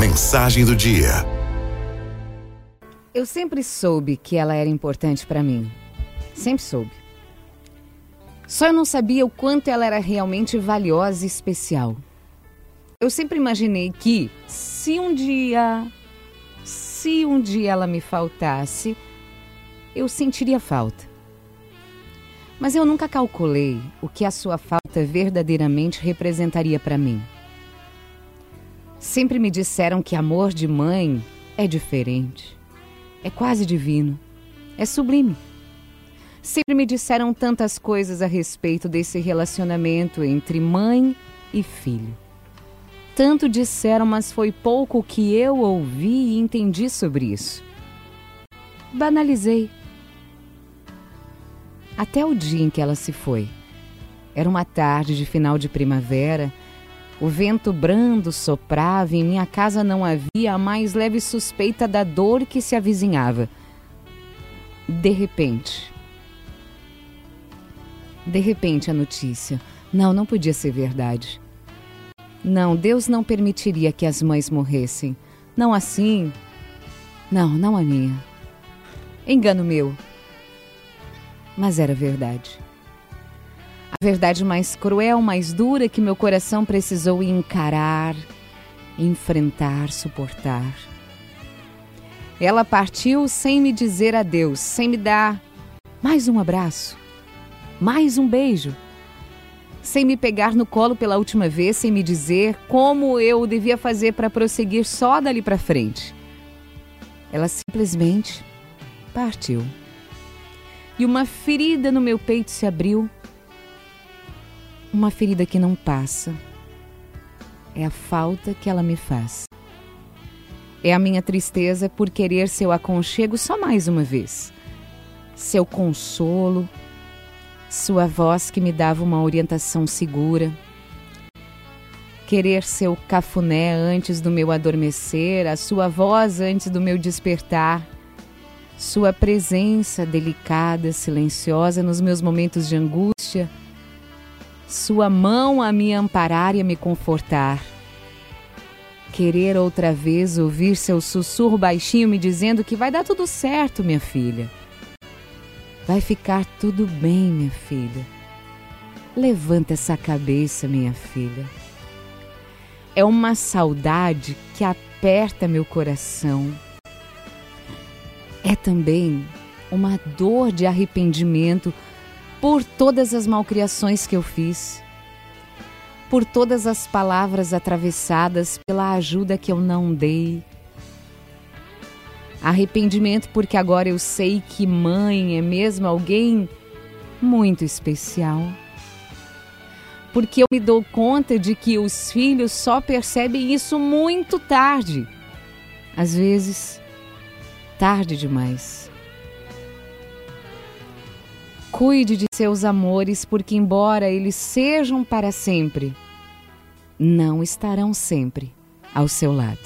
Mensagem do dia. Eu sempre soube que ela era importante para mim. Sempre soube. Só eu não sabia o quanto ela era realmente valiosa e especial. Eu sempre imaginei que, se um dia, se um dia ela me faltasse, eu sentiria falta. Mas eu nunca calculei o que a sua falta verdadeiramente representaria para mim. Sempre me disseram que amor de mãe é diferente, é quase divino, é sublime. Sempre me disseram tantas coisas a respeito desse relacionamento entre mãe e filho. Tanto disseram, mas foi pouco que eu ouvi e entendi sobre isso. Banalizei. Até o dia em que ela se foi. Era uma tarde de final de primavera. O vento brando soprava e em minha casa não havia a mais leve suspeita da dor que se avizinhava. De repente, de repente, a notícia. Não, não podia ser verdade. Não, Deus não permitiria que as mães morressem. Não assim. Não, não a minha. Engano meu. Mas era verdade. A verdade mais cruel, mais dura que meu coração precisou encarar, enfrentar, suportar. Ela partiu sem me dizer adeus, sem me dar mais um abraço mais um beijo. Sem me pegar no colo pela última vez, sem me dizer como eu devia fazer para prosseguir só dali para frente. Ela simplesmente partiu. E uma ferida no meu peito se abriu. Uma ferida que não passa. É a falta que ela me faz. É a minha tristeza por querer seu aconchego só mais uma vez. Seu consolo, sua voz que me dava uma orientação segura. Querer seu cafuné antes do meu adormecer, a sua voz antes do meu despertar, sua presença delicada, silenciosa nos meus momentos de angústia, sua mão a me amparar e a me confortar. Querer outra vez ouvir seu sussurro baixinho me dizendo que vai dar tudo certo, minha filha Vai ficar tudo bem, minha filha. Levanta essa cabeça, minha filha. É uma saudade que aperta meu coração. É também uma dor de arrependimento por todas as malcriações que eu fiz, por todas as palavras atravessadas pela ajuda que eu não dei, Arrependimento porque agora eu sei que mãe é mesmo alguém muito especial. Porque eu me dou conta de que os filhos só percebem isso muito tarde. Às vezes, tarde demais. Cuide de seus amores, porque, embora eles sejam para sempre, não estarão sempre ao seu lado.